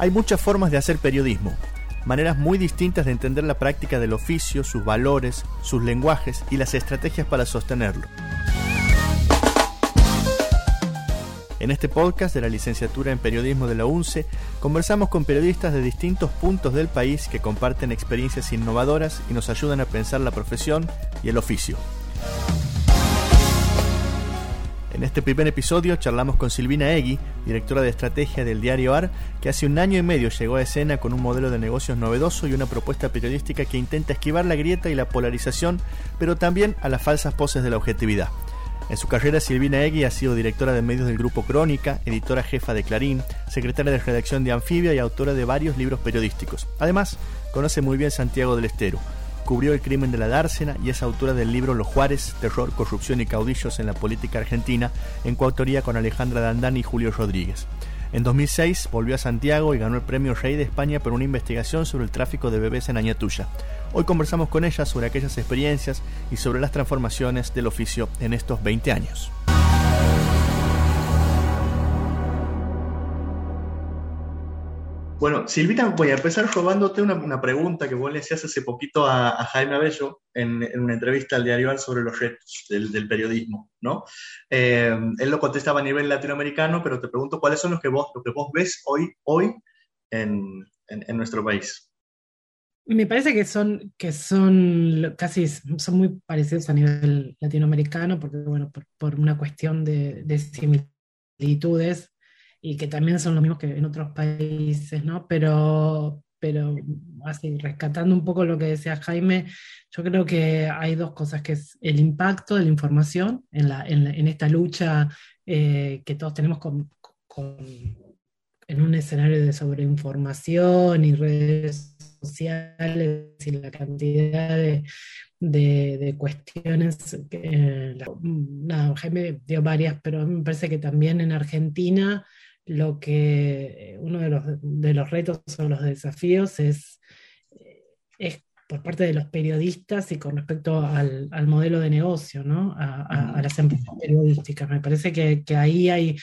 Hay muchas formas de hacer periodismo, maneras muy distintas de entender la práctica del oficio, sus valores, sus lenguajes y las estrategias para sostenerlo. En este podcast de la licenciatura en periodismo de la UNCE, conversamos con periodistas de distintos puntos del país que comparten experiencias innovadoras y nos ayudan a pensar la profesión y el oficio. En este primer episodio charlamos con Silvina Egui, directora de estrategia del diario AR, que hace un año y medio llegó a escena con un modelo de negocios novedoso y una propuesta periodística que intenta esquivar la grieta y la polarización, pero también a las falsas poses de la objetividad. En su carrera, Silvina Egui ha sido directora de medios del Grupo Crónica, editora jefa de Clarín, secretaria de redacción de Anfibia y autora de varios libros periodísticos. Además, conoce muy bien Santiago del Estero cubrió el crimen de la dársena y es autora del libro Los Juárez, Terror, Corrupción y Caudillos en la Política Argentina, en coautoría con Alejandra Dandani y Julio Rodríguez. En 2006 volvió a Santiago y ganó el premio Rey de España por una investigación sobre el tráfico de bebés en Añatuya. Hoy conversamos con ella sobre aquellas experiencias y sobre las transformaciones del oficio en estos 20 años. Bueno, Silvita, voy a empezar robándote una, pregunta que vos le hacías hace poquito a, Jaime Abello en, una entrevista al diario Al sobre los retos del, periodismo, ¿no? Eh, él lo contestaba a nivel latinoamericano, pero te pregunto cuáles son los que vos, lo que vos ves hoy, hoy en, nuestro país. Me parece que son, que son casi son muy parecidos a nivel latinoamericano, porque bueno, por, una cuestión de similitudes y que también son los mismos que en otros países, ¿no? Pero, pero así, rescatando un poco lo que decía Jaime, yo creo que hay dos cosas, que es el impacto de la información en, la, en, esta lucha eh, que todos tenemos con, con, en un escenario de sobreinformación y redes sociales y la cantidad de, de, cuestiones. Jaime dio varias, pero me parece que también en Argentina lo que eh, uno de los, de los retos o los desafíos es, eh, es por parte de los periodistas y con respecto al, al modelo de negocio, ¿no? a, a, las empresas periodísticas. Me parece que, que ahí hay,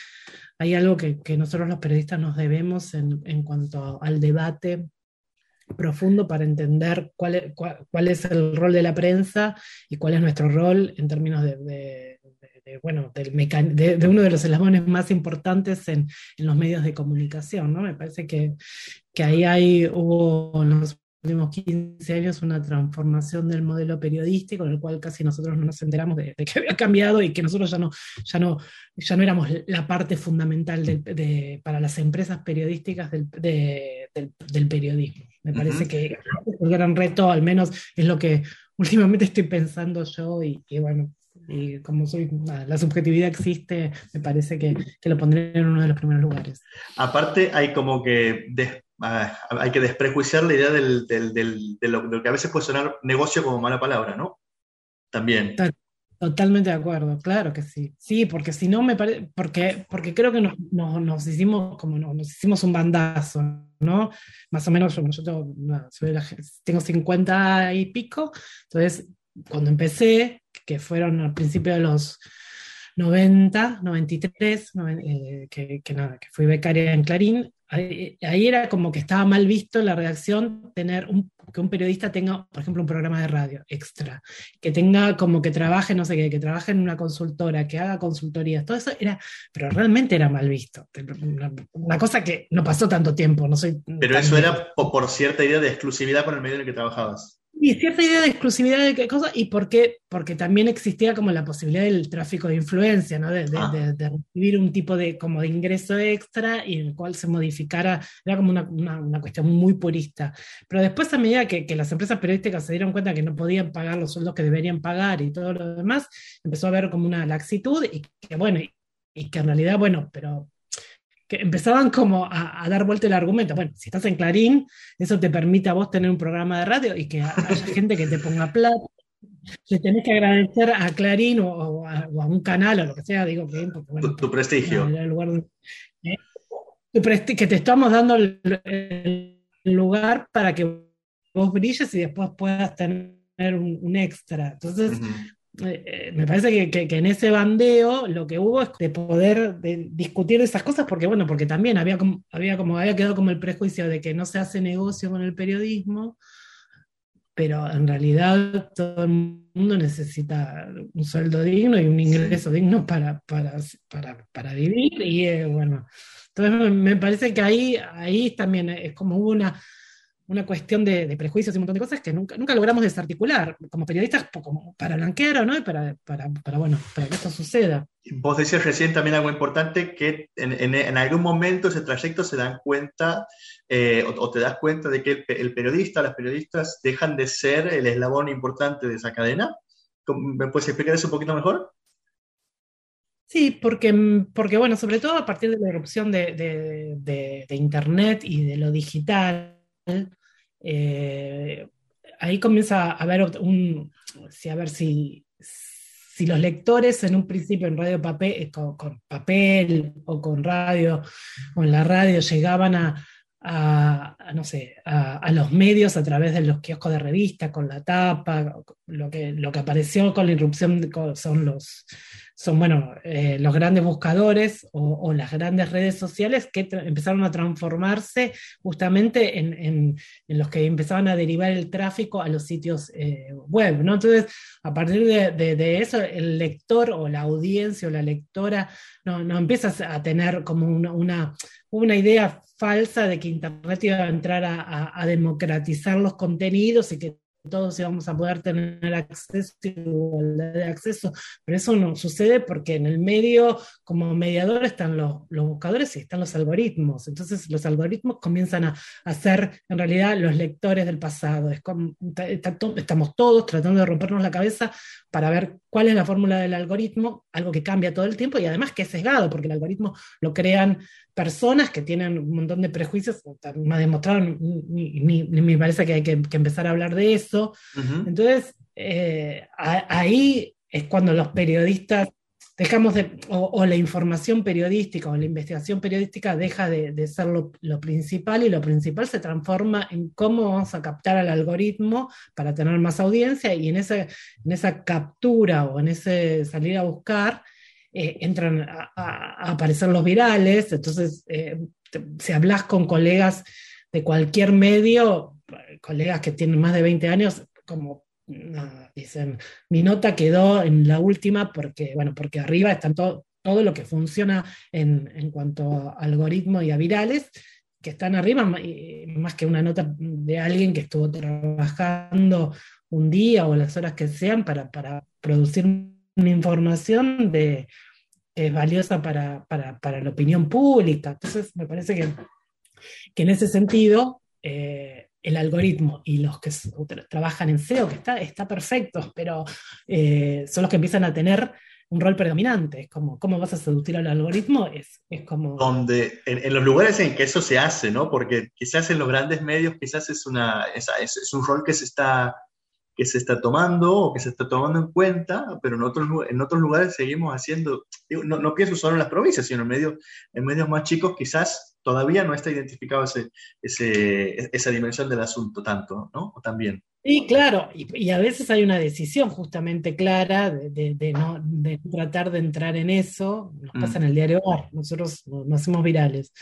hay algo que, que, nosotros los periodistas nos debemos en, en cuanto al debate profundo para entender cuál es, cuál, es, el rol de la prensa y cuál es nuestro rol en términos de bueno, de, de, uno de los eslabones más importantes en, en, los medios de comunicación, ¿no? Me parece que, que ahí hay, hubo en los últimos 15 años una transformación del modelo periodístico, en el cual casi nosotros no nos enteramos de, que había cambiado y que nosotros ya no, ya no, ya no éramos la parte fundamental de, para las empresas periodísticas del, del periodismo. Me parece que el gran reto, al menos, es lo que últimamente estoy pensando yo y, y bueno, y como soy, la subjetividad existe, me parece que, que, lo pondré en uno de los primeros lugares. Aparte, hay como que, ah, hay que desprejuiciar la idea del, del, del, de, lo, que a veces puede sonar negocio como mala palabra, ¿no? También. Totalmente de acuerdo, claro que sí. Sí, porque si no me parece, porque, porque creo que nos, nos, nos hicimos como nos, hicimos un bandazo, ¿no? Más o menos yo, yo tengo, tengo 50 y pico, entonces cuando empecé, que fueron al principio de los 90, 93, eh, que, que, nada, que fui becaria en Clarín, ahí, era como que estaba mal visto en la redacción tener un, que un periodista tenga, por ejemplo, un programa de radio extra, que tenga como que trabaje, no sé qué, que trabaje en una consultora, que haga consultorías, todo eso era, pero realmente era mal visto. Una, cosa que no pasó tanto tiempo, no soy... Pero eso era por cierta idea de exclusividad con el medio en el que trabajabas. Y cierta idea de exclusividad de qué cosa, y por qué, porque también existía como la posibilidad del tráfico de influencia, ¿no? de, ah. recibir un tipo de, como de ingreso extra y en el cual se modificara, era como una, una, cuestión muy purista. Pero después a medida que, que, las empresas periodísticas se dieron cuenta que no podían pagar los sueldos que deberían pagar y todo lo demás, empezó a haber como una laxitud y que bueno, y que en realidad, bueno, pero que empezaban como a, dar vuelta el argumento. Bueno, si estás en Clarín, eso te permite a vos tener un programa de radio y que haya gente que te ponga plata. Le tenés que agradecer a Clarín o, a, un canal o lo que sea, digo que tu, prestigio. ¿eh? que te estamos dando el, lugar para que vos brilles y después puedas tener un, extra. Entonces, eh, eh, me parece que, en ese bandeo lo que hubo es de poder discutir esas cosas, porque bueno, porque también había como, había como había quedado como el prejuicio de que no se hace negocio con el periodismo, pero en realidad todo el mundo necesita un sueldo digno y un ingreso digno para, para, vivir. Y eh, bueno, entonces me parece que ahí, ahí también es como hubo una, una cuestión de, prejuicios y un montón de cosas que nunca, nunca logramos desarticular como periodistas como para blanquear o no y para, para, para, bueno, para que esto suceda. Vos decías recién también algo importante, que en, en, algún momento ese trayecto se dan cuenta eh, o, te das cuenta de que el, periodista, las periodistas dejan de ser el eslabón importante de esa cadena. ¿Me puedes explicar eso un poquito mejor? Sí, porque, porque bueno, sobre todo a partir de la erupción de, de, de Internet y de lo digital, eh, ahí comienza a haber un, a ver si, si los lectores en un principio en radio papel, eh, con, papel o con radio o en la radio llegaban a, no sé, a, los medios a través de los kioscos de revista, con la tapa, lo que, lo que apareció con la irrupción son los, son, bueno, eh, los grandes buscadores o, las grandes redes sociales que empezaron a transformarse justamente en, los que empezaban a derivar el tráfico a los sitios eh, web, ¿no? Entonces, a partir de, eso, el lector o la audiencia o la lectora no, no empieza a tener como una, una, idea falsa de que Internet iba a entrar a democratizar los contenidos y que todos íbamos a poder tener acceso, igualdad de acceso, pero eso no sucede porque en el medio, como mediador, están los, buscadores y están los algoritmos. Entonces, los algoritmos comienzan a, ser, en realidad, los lectores del pasado. Es como, estamos todos tratando de rompernos la cabeza para ver cuál es la fórmula del algoritmo, algo que cambia todo el tiempo y además que es sesgado, porque el algoritmo lo crean personas que tienen un montón de prejuicios, me ha demostrado, ni, me parece que hay que, empezar a hablar de eso. Entonces, eh, ahí es cuando los periodistas dejamos de, o, la información periodística o la investigación periodística deja de, ser lo, principal y lo principal se transforma en cómo vamos a captar al algoritmo para tener más audiencia y en, ese, en esa captura o en ese salir a buscar eh, entran a, aparecer los virales, entonces eh, si hablas con colegas de cualquier medio, colegas que tienen más de 20 años, como dicen, mi nota quedó en la última porque, bueno, porque arriba están todo, todo lo que funciona en, en cuanto a algoritmos y a virales, que están arriba, más que una nota de alguien que estuvo trabajando un día o las horas que sean para, para producir una información de, es valiosa para, la opinión pública. Entonces, me parece que, que en ese sentido, eh, el algoritmo y los que trabajan en SEO, que está, está perfecto, pero eh, son los que empiezan a tener un rol predominante. Es ¿cómo vas a seducir al algoritmo? Es, es como... Donde, en, los lugares en que eso se hace, ¿no? Porque quizás en los grandes medios, quizás es, una, es un rol que se está que se está tomando o que se está tomando en cuenta, pero en otros, en otros lugares seguimos haciendo, no, no, pienso solo en las provincias, sino en medios, en medios más chicos quizás todavía no está identificado ese, ese, esa dimensión del asunto tanto, ¿no? O también. Sí, claro, y, a veces hay una decisión justamente clara de, de, no, de tratar de entrar en eso, nos pasa mm. en el diario nosotros no, hacemos virales,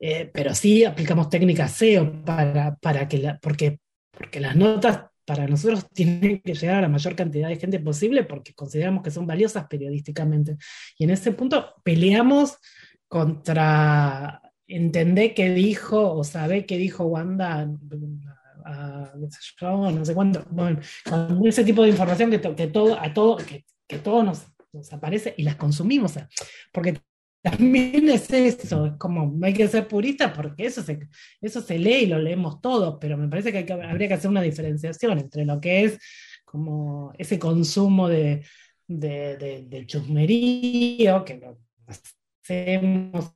eh, pero sí aplicamos técnicas SEO para, para que la, porque, porque las notas para nosotros tienen que llegar a la mayor cantidad de gente posible porque consideramos que son valiosas periodísticamente. Y en ese punto peleamos contra entender qué dijo o saber qué dijo Wanda, no sé cuánto, bueno, con ese tipo de información que, que todo, a todo, que todo nos, nos, aparece y las consumimos. Porque también es eso, es como no hay que ser purista porque eso se, eso se lee y lo leemos todos, pero me parece que, habría que hacer una diferenciación entre lo que es como ese consumo de, de, chusmerío que lo hacemos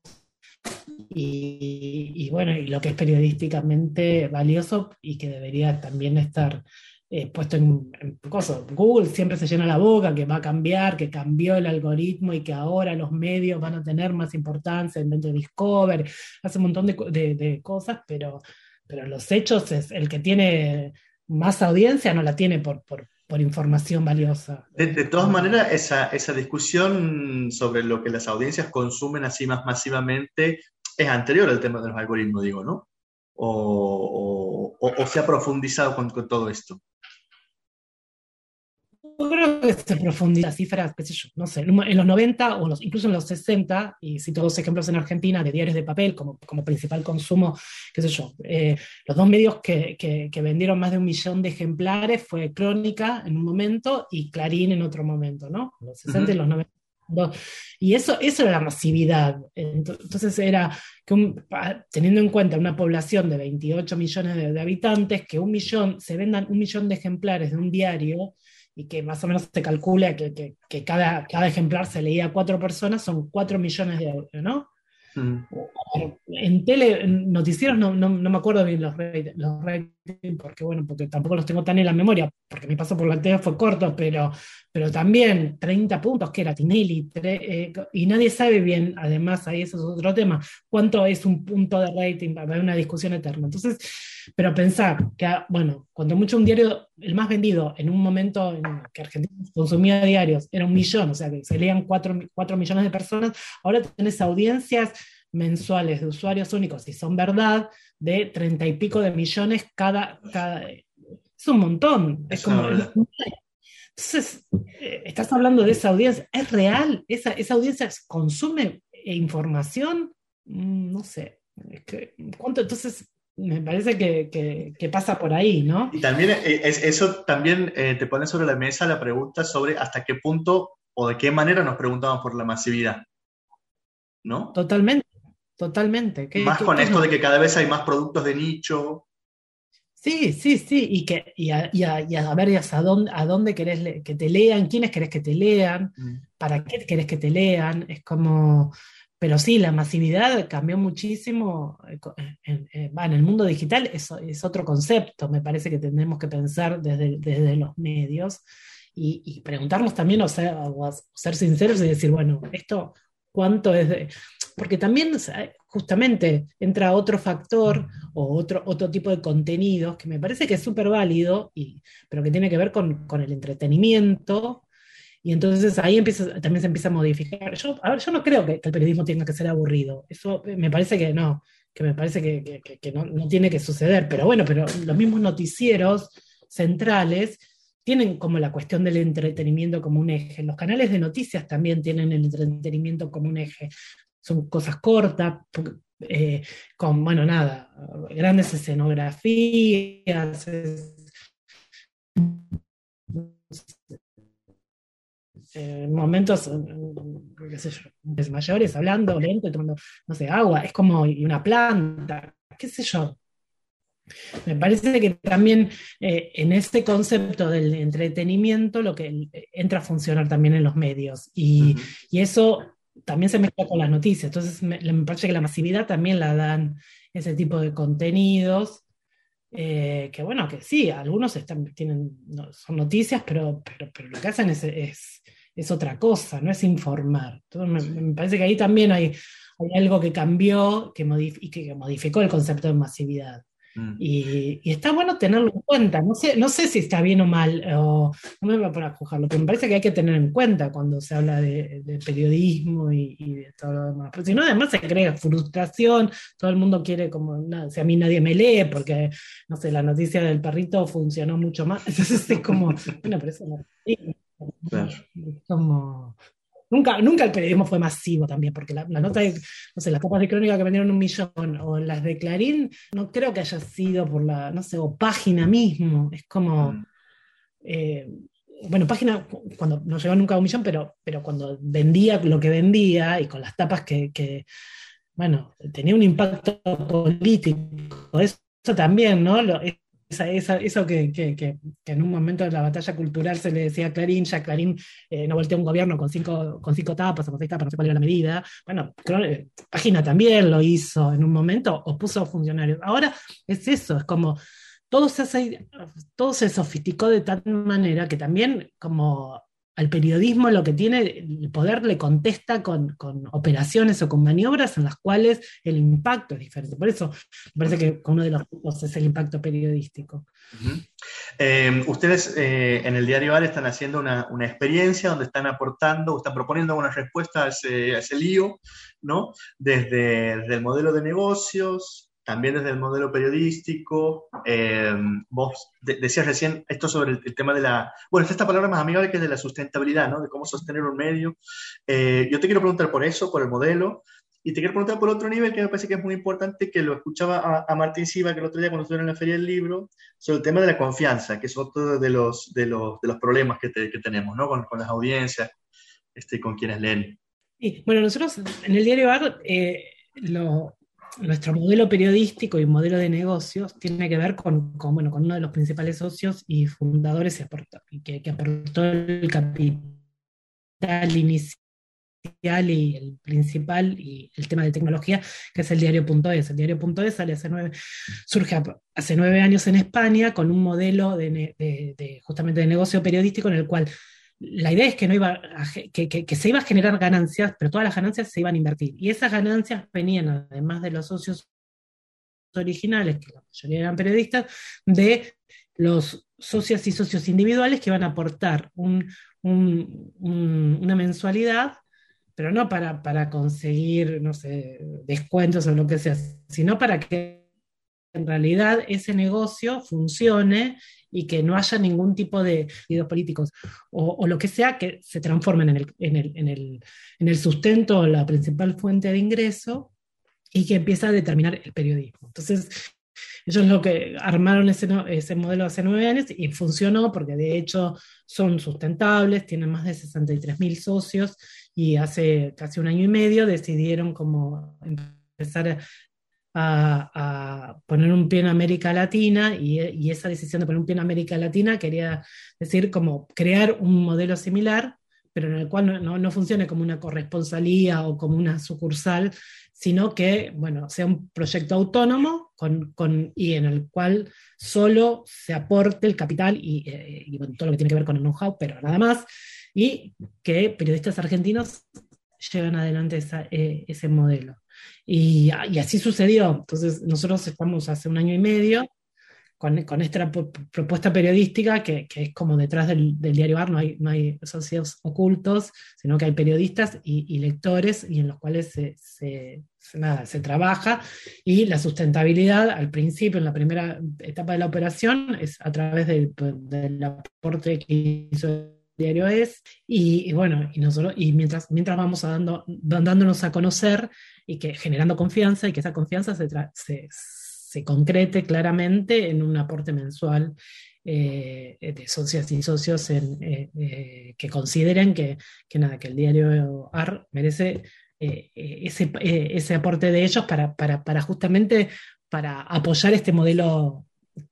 y, bueno, y lo que es periodísticamente valioso y que debería también estar eh, puesto en, cosas. Google siempre se llena la boca que va a cambiar, que cambió el algoritmo y que ahora los medios van a tener más importancia en de Discover, hace un montón de, cosas, pero, pero los hechos es el que tiene más audiencia no la tiene por, por, por información valiosa. De, todas maneras, esa, esa, discusión sobre lo que las audiencias consumen así más masivamente es anterior al tema de los algoritmos, digo, ¿no? O, o, se ha profundizado con, con todo esto. Creo que se profundiza cifras, qué sé yo, no sé, en los 90 o los, incluso en los 60, y si todos ejemplos en Argentina de diarios de papel como, como principal consumo, qué sé yo, eh, los dos medios que, que, vendieron más de un millón de ejemplares fue Crónica en un momento y Clarín en otro momento, ¿no? Los 60 y los 90. Y eso, eso era la masividad. Entonces era que teniendo en cuenta una población de 28 millones de, de habitantes, que un millón, se vendan un millón de ejemplares de un diario, y que más o menos se calcula que, que, cada, cada, ejemplar se leía a cuatro personas, son cuatro millones de euros, ¿no? Mm. En tele, en noticieros no, no, no, me acuerdo bien los los porque bueno, porque tampoco los tengo tan en la memoria, porque mi paso por la tele fue corto, pero, pero también 30 puntos, que era Tinelli, eh, y nadie sabe bien, además, ahí eso es otro tema, cuánto es un punto de rating, va a haber una discusión eterna. Entonces, pero pensar que, bueno, cuando mucho un diario, el más vendido en un momento en que Argentina consumía diarios, era un millón, o sea, que se leían 4, millones de personas, ahora tenés audiencias mensuales de usuarios únicos, si son verdad, de 30 y pico de millones cada, cada es un montón. Es como, entonces, eh, estás hablando de esa audiencia, ¿es real? ¿Esa, esa audiencia consume información? Mm, no sé. ¿Cuánto? Entonces, me parece que, pasa por ahí, ¿no? Y también eh, eso también eh, te pone sobre la mesa la pregunta sobre hasta qué punto o de qué manera nos preguntamos por la masividad, ¿no? Totalmente, totalmente. más con esto de que cada vez hay más productos de nicho. Sí, sí, sí, y, que, y, a, y, a, ver a dónde, a dónde querés que te lean, quiénes querés que te lean, mm. para qué querés que te lean, es como pero sí, la masividad cambió muchísimo. Eh, en, eh, en, el mundo digital es, es, otro concepto, me parece que tenemos que pensar desde, desde los medios y, preguntarnos también o ser, ser, sinceros y decir, bueno, esto cuánto es de... Porque también justamente entra otro factor o otro, otro tipo de contenidos que me parece que es súper válido, y, pero que tiene que ver con, con el entretenimiento y entonces ahí empieza, también se empieza a modificar. Yo, a ver, yo no creo que, el periodismo tenga que ser aburrido. Eso me parece que no, que me parece que, que, no, no, tiene que suceder. Pero bueno, pero los mismos noticieros centrales tienen como la cuestión del entretenimiento como un eje. Los canales de noticias también tienen el entretenimiento como un eje. Son cosas cortas, eh, con, bueno, nada, grandes escenografías en momentos, qué sé yo, mayores, hablando lento, tomando, no sé, agua, es como una planta, qué sé yo. Me parece que también eh, en este concepto del entretenimiento lo que entra a funcionar también en los medios y, y eso también se mezcla con las noticias. Entonces me, me, parece que la masividad también la dan ese tipo de contenidos eh, que bueno, que sí, algunos están, tienen, son noticias, pero, pero, pero, lo que hacen es, es, es, otra cosa, no es informar. Entonces, me, parece que ahí también hay, hay algo que cambió que y que modificó el concepto de masividad. Mm. Y, está bueno tenerlo en cuenta. No sé, no sé si está bien o mal, o no me voy a poner a juzgarlo, pero me parece que hay que tener en cuenta cuando se habla de, periodismo y, de todo lo demás. Porque si no, además se crea frustración, todo el mundo quiere como, no, si a mí nadie me lee, porque, no sé, la noticia del perrito funcionó mucho más. Entonces es como, bueno, pero eso no. Es como, Nunca, nunca el periodismo fue masivo también, porque la, nota de, no sé, las tapas de crónica que vendieron un millón o las de Clarín, no creo que haya sido por la, no sé, o página mismo. Es como, mm. eh, bueno, página, cuando no llegó nunca a un millón, pero, pero cuando vendía lo que vendía y con las tapas que, que bueno, tenía un impacto político. Eso también, ¿no? Lo, eso que, que, que, en un momento de la batalla cultural se le decía a Clarín, ya Clarín eh, no volteó un gobierno con cinco, con cinco tapas o con seis tapas, no sé cuál era la medida. Bueno, eh, Página también lo hizo en un momento, o puso funcionarios. Ahora es eso, es como todo se, todo se sofisticó de tal manera que también como al periodismo lo que tiene, el poder le contesta con, operaciones o con maniobras en las cuales el impacto es diferente. Por eso me parece que uno de los puntos es el impacto periodístico. Eh, ustedes eh, en el diario AR están haciendo una, experiencia donde están aportando, están proponiendo una respuesta a ese, lío, ¿no? Desde el modelo de negocios, también desde el modelo periodístico. Eh, vos decías recién esto sobre el, tema de la, bueno, esta palabra más amigable que es de la sustentabilidad, ¿no? De cómo sostener un medio. Eh, yo te quiero preguntar por eso, por el modelo, y te quiero preguntar por otro nivel que me parece que es muy importante, que lo escuchaba a, Martín Siva, que el otro día cuando estuve en la Feria del Libro, sobre el tema de la confianza, que es otro de los, de los, de los problemas que, que tenemos, ¿no? Con, con, las audiencias, este, con quienes leen. Sí, bueno, nosotros en el diario AR eh, lo, nuestro modelo periodístico y modelo de negocios tiene que ver con, bueno, con uno de los principales socios y fundadores que, aportó el capital inicial y el principal y el tema de tecnología, que es el diario.es. El diario.es sale hace nueve, surge hace nueve años en España con un modelo de, justamente de negocio periodístico en el cual la idea es que, no iba que, se iba a generar ganancias, pero todas las ganancias se iban a invertir. Y esas ganancias venían, además de los socios originales, que la mayoría eran periodistas, de los socios y socios individuales que iban a aportar una mensualidad, pero no para, para conseguir, no sé, descuentos o lo que sea, sino para que en realidad ese negocio funcione y que no haya ningún tipo de videos políticos o, lo que sea que se transformen en el, en el, en el, en el sustento, la principal fuente de ingreso y que empieza a determinar el periodismo. Entonces, ellos lo que armaron ese, ese modelo hace nueve años y funcionó porque de hecho son sustentables, tienen más de 63 socios y hace casi un año y medio decidieron como empezar a, poner un pie en América Latina y, esa decisión de poner un pie en América Latina quería decir como crear un modelo similar, pero en el cual no, no, funcione como una corresponsalía o como una sucursal, sino que bueno, sea un proyecto autónomo con, con, y en el cual solo se aporte el capital y, eh, y todo lo que tiene que ver con el know-how, pero nada más, y que periodistas argentinos lleven adelante eh, ese modelo. Y, así sucedió. Entonces, nosotros estamos hace un año y medio con, esta propuesta periodística que, es como detrás del, diario AR, no hay, no hay socios ocultos, sino que hay periodistas y, lectores y en los cuales se, se, se, trabaja. Y la sustentabilidad, al principio, en la primera etapa de la operación, es a través del, del aporte que hizo diario es, y, bueno, y nosotros, y mientras, mientras vamos dando, dándonos a conocer y que generando confianza y que esa confianza se, se, concrete claramente en un aporte mensual eh, de socias y socios en, eh, eh, que consideren que, que, nada, que el diario AR merece ese, ese, aporte de ellos para, para, para justamente para apoyar este modelo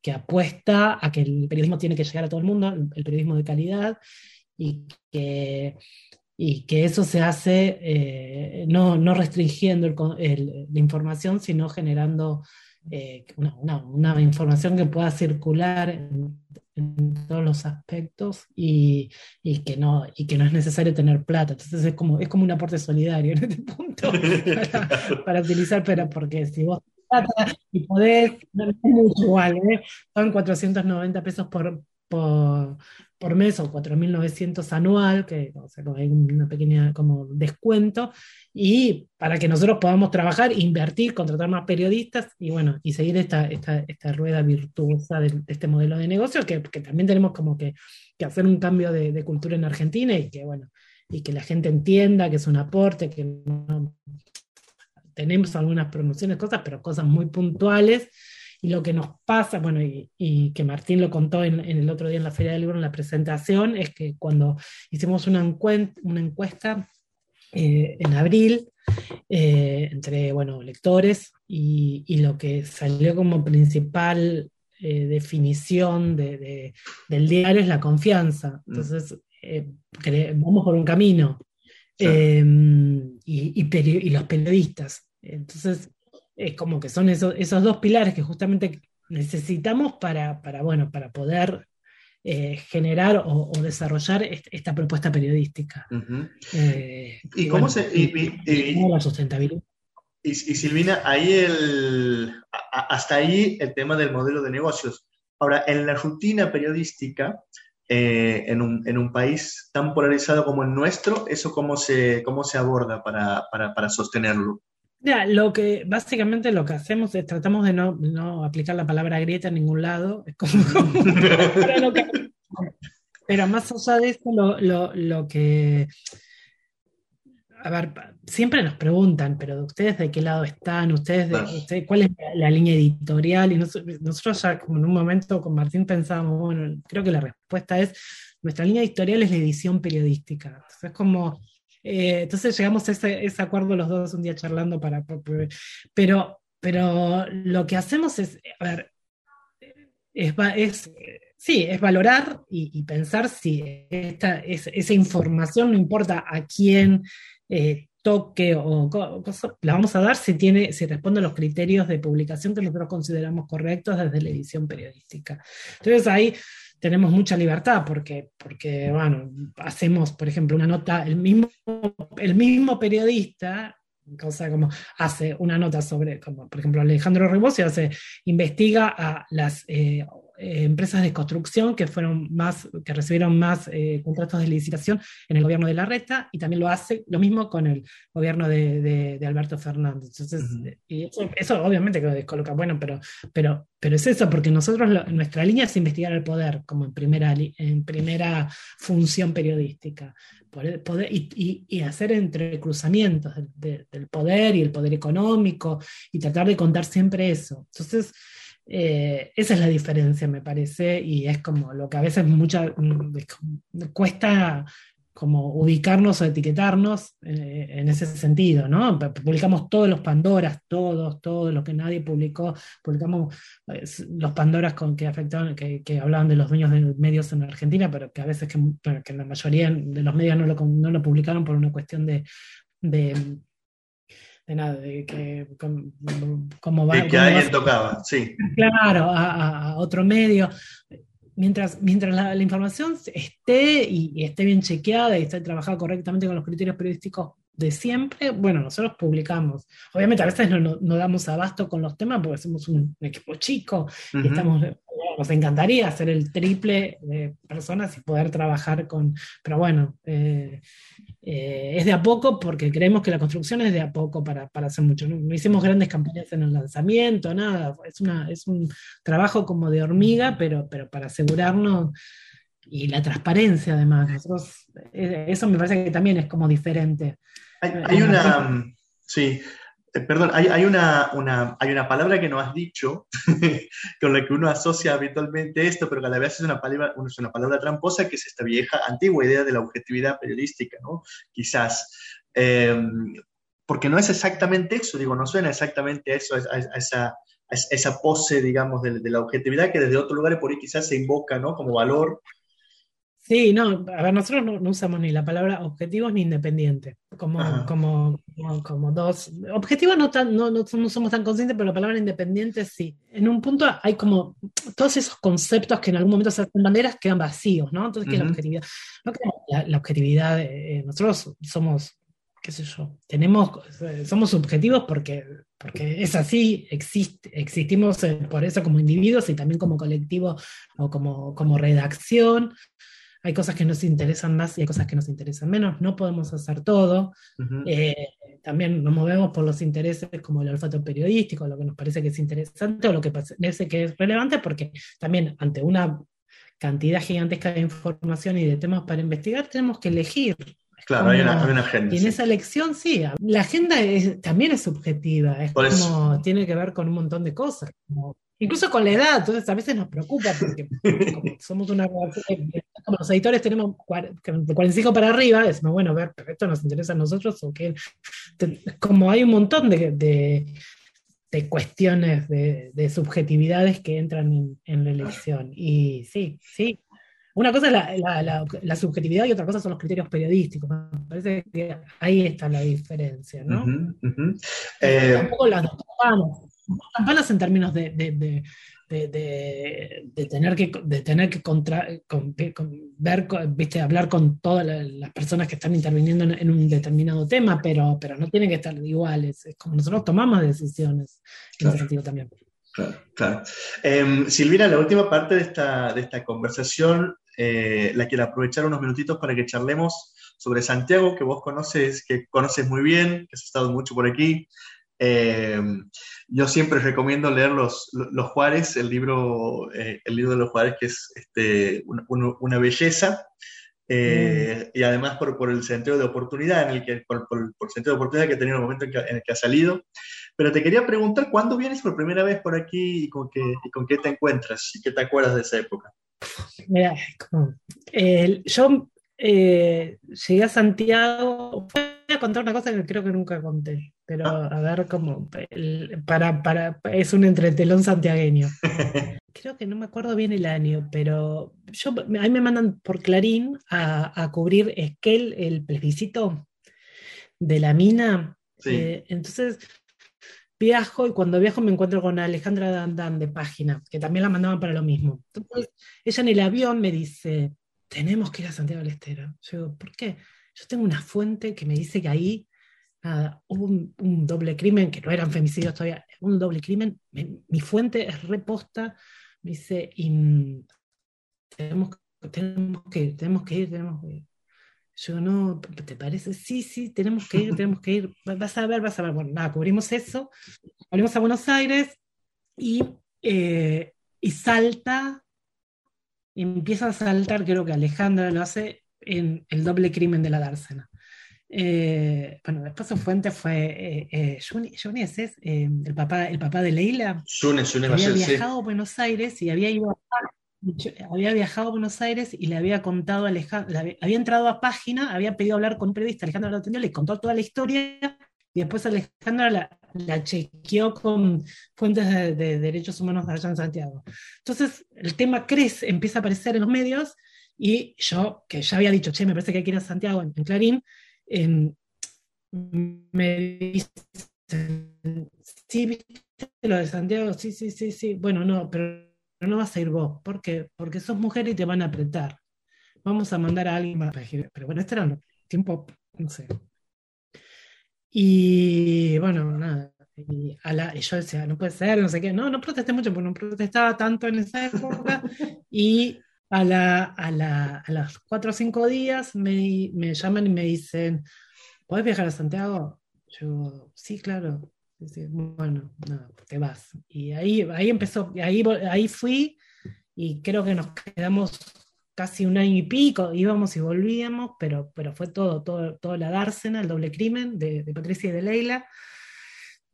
que apuesta a que el periodismo tiene que llegar a todo el mundo, el periodismo de calidad, y que, y que eso se hace eh, no, no, restringiendo la información, sino generando eh, una, una, información que pueda circular en, todos los aspectos y, y, que no, y que no es necesario tener plata. Entonces es como, es como un aporte solidario en este punto para, utilizar, pero porque si vos y podés, no es mucho igual, ¿eh? son 490 pesos por, por, por mes o 4.900 anual, que o sea, hay una pequeña como descuento, y para que nosotros podamos trabajar, invertir, contratar más periodistas y bueno, y seguir esta, esta, esta rueda virtuosa de, este modelo de negocio, que, que también tenemos como que, que hacer un cambio de, de, cultura en Argentina y que bueno, y que la gente entienda que es un aporte, que no, tenemos algunas promociones, cosas, pero cosas muy puntuales y lo que nos pasa, bueno, y, que Martín lo contó en, el otro día en la Feria del Libro, en la presentación, es que cuando hicimos una, una encuesta eh, en abril eh, entre, bueno, lectores y, lo que salió como principal eh, definición de, del diario es la confianza. Mm. Entonces, vamos por un camino. y, y, los periodistas. Entonces, es como que son esos, esos dos pilares que justamente necesitamos para, bueno, para poder eh, generar o, desarrollar esta propuesta periodística. ¿Y, cómo se... Y, la sustentabilidad. Y, Silvina, ahí el, hasta ahí el tema del modelo de negocios. Ahora, en la rutina periodística, eh, en, un, en, un, país tan polarizado como el nuestro, ¿eso cómo se, cómo se aborda para, para, para sostenerlo? Ya, lo que básicamente lo que hacemos es tratamos de no, no aplicar la palabra grieta en ningún lado. Es como, pero, más allá de eso, lo, lo, lo que a ver, siempre nos preguntan, pero ustedes de qué lado están, ustedes, de, cuál es la, línea editorial, y nosotros, ya como en un momento con Martín pensábamos, bueno, creo que la respuesta es, nuestra línea editorial es la edición periodística. Entonces, como, eh, entonces llegamos a ese, acuerdo los dos un día charlando para, pero, pero lo que hacemos es, a ver, es, sí, es valorar y, pensar si esta, esa información, no importa a quién, eh, toque o cosa, la vamos a dar si, tiene, si responde a los criterios de publicación que nosotros consideramos correctos desde la edición periodística. Entonces ahí tenemos mucha libertad porque, porque bueno, hacemos, por ejemplo, una nota, el mismo, el mismo periodista cosa como hace una nota sobre, como por ejemplo Alejandro Ribosio hace, investiga a las eh, eh, empresas de construcción que fueron más, que recibieron más eh, contratos de licitación en el gobierno de la Reta, y también lo hace lo mismo con el gobierno de, Alberto Fernández. Entonces, y eso, obviamente que lo descoloca, bueno, pero, pero, pero es eso, porque nosotros nuestra línea es investigar el poder como en primera, en primera función periodística. Poder, y, y, hacer entrecruzamientos del poder y el poder económico y tratar de contar siempre eso. Entonces, eh, esa es la diferencia, me parece, y es como lo que a veces mucha, mm, cuesta como ubicarnos o etiquetarnos eh, en ese sentido, ¿no? Publicamos todos los Pandoras, todos, todo lo que nadie publicó, publicamos los Pandoras con que afectaban, que, hablaban de los dueños de medios en Argentina, pero que a veces que, la mayoría de los medios no lo, no lo publicaron por una cuestión de nada, de que como va. que alguien tocaba, sí. Claro, a, otro medio. Mientras, mientras la, información esté y, esté bien chequeada y esté trabajada correctamente con los criterios periodísticos de siempre, bueno, nosotros publicamos. Obviamente a veces no, no, damos abasto con los temas porque somos un equipo chico y estamos nos encantaría hacer el triple de personas y poder trabajar con, pero bueno, eh, eh, es de a poco porque creemos que la construcción es de a poco para, hacer mucho. ¿no? hicimos grandes campañas en el lanzamiento, nada, es, una, es un trabajo como de hormiga, pero, pero para asegurarnos y la transparencia además. Nosotros, eh, eso me parece que también es como diferente. Hay una, sí, eh, perdón, hay, una, hay una palabra que no has dicho, con la que uno asocia habitualmente esto, pero que a la vez es una palabra, es una palabra tramposa, que es esta vieja, antigua idea de la objetividad periodística, ¿no? Quizás. Em, porque no es exactamente eso, digo, no suena exactamente eso, a, esa, esa pose, digamos, de, de, la objetividad que desde otros lugares por ahí quizás se invoca, ¿no? Como valor, Sí, no, a ver, nosotros no, usamos ni la palabra objetivos ni independiente, como, como, como, dos. Objetivos no, tan, no, no, somos tan conscientes, pero la palabra independiente sí. En un punto hay como todos esos conceptos que en algún momento se hacen banderas quedan vacíos, ¿no? Entonces, ¿qué es la objetividad? No la, objetividad, eh, nosotros somos, qué sé yo, tenemos, somos subjetivos porque, porque es así, existe, existimos eh, por eso como individuos y también como colectivo o como, como redacción hay cosas que nos interesan más y hay cosas que nos interesan menos, no podemos hacer todo. Eh, también nos movemos por los intereses como el olfato periodístico, lo que nos parece que es interesante o lo que parece que es relevante, porque también ante una cantidad gigantesca de información y de temas para investigar, tenemos que elegir. Claro, hay, una, agenda. Y en esa elección, sí, la agenda también es subjetiva, es como, tiene que ver con un montón de cosas, como incluso con la edad, entonces a veces nos preocupa porque somos una como los editores tenemos de 45 para arriba, decimos, bueno, a ver, pero esto nos interesa a nosotros o qué. Como hay un montón de, de, cuestiones, de, subjetividades que entran en, la elección. Y sí, sí. Una cosa es la, la, subjetividad y otra cosa son los criterios periodísticos. Me parece que ahí está la diferencia, ¿no? Uh eh, Tampoco las dos campanas en términos de, de, tener que, de tener que contra, ver, viste, hablar con todas las personas que están interviniendo en, un determinado tema, pero, pero no tienen que estar iguales. Es como nosotros tomamos decisiones en ese sentido también. Claro, claro. Em, Silvina, la última parte de esta, de esta conversación eh, la quiero aprovechar unos minutitos para que charlemos sobre Santiago, que vos conoces, que conoces muy bien, que has estado mucho por aquí. Eh, yo siempre recomiendo leer Los, los Juárez, el libro, eh, el libro de los Juárez, que es este, una belleza. Mm. Y además por, por, el sentido de oportunidad, en el que, por, por, el sentido de oportunidad que ha tenido en el momento en, el que ha salido. Pero te quería preguntar, ¿cuándo vienes por primera vez por aquí y con qué, y con qué te encuentras y qué te acuerdas de esa época? Mira, yo eh, llegué a Santiago, a contar una cosa que creo que nunca conté, pero ah. a ver cómo, para, para, es un entretelón santiagueño. creo que no me acuerdo bien el año, pero yo, ahí me mandan por Clarín a, a cubrir Esquel, el plebiscito de la mina. Eh, entonces viajo y cuando viajo me encuentro con Alejandra Dandan de Página, que también la mandaban para lo mismo. Entonces, ella en el avión me dice, tenemos que ir a Santiago del Estero. Yo digo, ¿por qué? Yo tengo una fuente que me dice que ahí hubo un, doble crimen, que no eran femicidios todavía, un doble crimen. Mi, fuente es reposta, me dice, y tenemos, tenemos, que, tenemos que ir, tenemos que ir. Yo no, ¿te parece? Sí, sí, tenemos que ir, tenemos que ir. Vas a ver, vas a ver. Bueno, nada, cubrimos eso. Volvimos a Buenos Aires y, eh, y salta, empieza a saltar, creo que Alejandra lo hace en el doble crimen de la dársena. Eh, bueno, después su fuente fue eh, eh Juni, es, eh, el, papá, el papá de Leila. Juni, Juni había viajado a Buenos Aires y había ido a había viajado a Buenos Aires y le había contado a Alejandro, había entrado a página, había pedido hablar con un periodista, Alejandro lo atendió, le contó toda la historia y después Alejandra la, la chequeó con fuentes de, derechos humanos allá en Santiago. Entonces el tema crece, empieza a aparecer en los medios y yo, que ya había dicho, che, me parece que hay que ir a Santiago en, Clarín, me dicen, sí, ¿viste lo de Santiago? Sí, sí, sí, sí. Bueno, no, pero no vas a ir vos. ¿Por qué? Porque sos mujer y te van a apretar. Vamos a mandar a alguien más. Pero bueno, este era el tiempo, no sé. Y bueno, nada. Y, yo decía, no puede ser, no sé qué. No, no protesté mucho, porque no protestaba tanto en esa época. y a, la, a, la, a las cuatro o cinco días me, me llaman y me dicen, ¿puedes viajar a Santiago? Yo, sí, claro bueno, no, te vas. Y ahí, ahí empezó, ahí, ahí fui y creo que nos quedamos casi un año y pico, íbamos y volvíamos, pero, pero fue todo, todo, todo la dársena, el doble crimen de, Patricia y de Leila.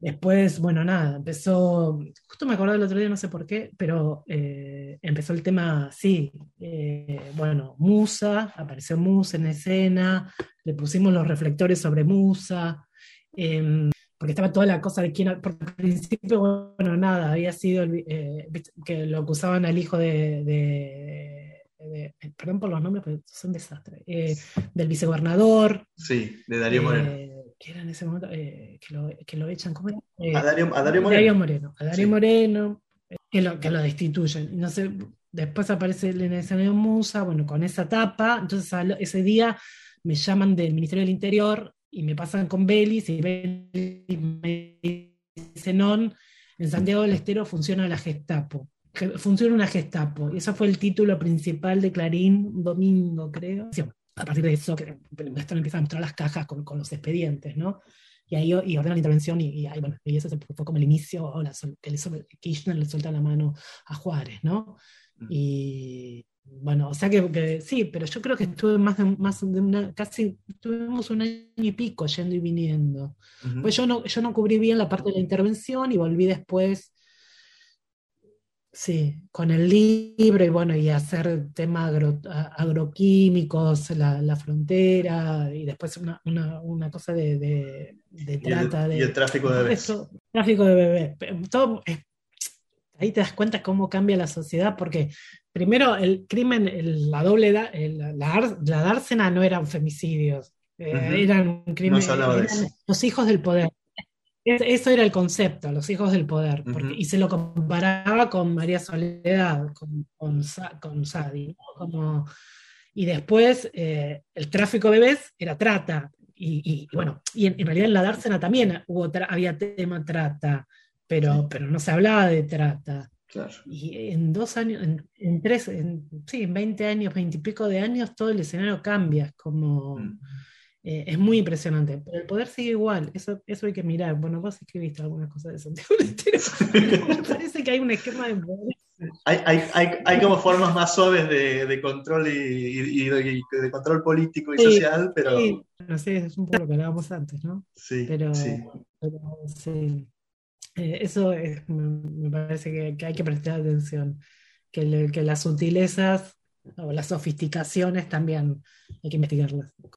Después, bueno, nada, empezó, justo me acordé el otro día, no sé por qué, pero eh, empezó el tema, sí, eh, bueno, Musa, apareció Musa en escena, le pusimos los reflectores sobre Musa, em, porque estaba toda la cosa de quién, al principio, bueno, nada, había sido eh, que lo acusaban al hijo de, perdón por los nombres, pero son desastres, eh, del vicegobernador. Sí, de Darío eh, Moreno. que era en ese momento, que lo, que, lo, echan, ¿cómo a, Darío, a Darío Moreno. A Darío Moreno, que lo, que lo destituyen. No sé, después aparece el escenario Musa, bueno, con esa tapa, entonces ese día me llaman del Ministerio del Interior y me pasan con Belis y Belis me dice, no, en Santiago del Estero funciona la Gestapo. Funciona una Gestapo. Y ese fue el título principal de Clarín, domingo, creo. A partir de eso, que esto empieza a mostrar las cajas con, con los expedientes, ¿no? Y ahí y ordena la intervención y, y, ahí, bueno, y eso fue como el inicio, que Kirchner le suelta la mano a Juárez, ¿no? Mm. Y, bueno, o sea que, sí, pero yo creo que estuve más de, más de una, casi, tuvimos un año y pico yendo y viniendo. Pues yo no, yo no cubrí bien la parte de la intervención y volví después, sí, con el libro y bueno, y hacer temas agroquímicos, la, frontera, y después una, una, cosa de, de, trata. Y el, tráfico de bebés. tráfico de bebés. Todo, ahí te das cuenta cómo cambia la sociedad, porque primero el crimen, la doble, la, la, dársena no eran femicidios, eh, eran crímenes, los hijos del poder. Eso era el concepto, los hijos del poder, y se lo comparaba con María Soledad, con, con, Sadi, como, y después eh, el tráfico de bebés era trata, y, bueno, y en, realidad en la dársena también hubo había tema trata, pero, pero no se hablaba de trata. Y en dos años, en, tres, en, sí, en 20 años, 20 y pico de años, todo el escenario cambia, como... Mm. Eh, es muy impresionante, pero el poder sigue igual, eso, eso hay que mirar. Bueno, vos escribiste algunas cosas de Santiago Me parece que hay un esquema de poder. Hay, hay, hay, hay como formas más suaves de, de control y, de, control político y social, pero. Sí, no sé, es un poco lo que hablábamos antes, ¿no? Sí. Pero sí. Pero, sí. Eh, eso es, me parece que, que, hay que prestar atención, que, que las sutilezas o las sofisticaciones también hay que investigarlas.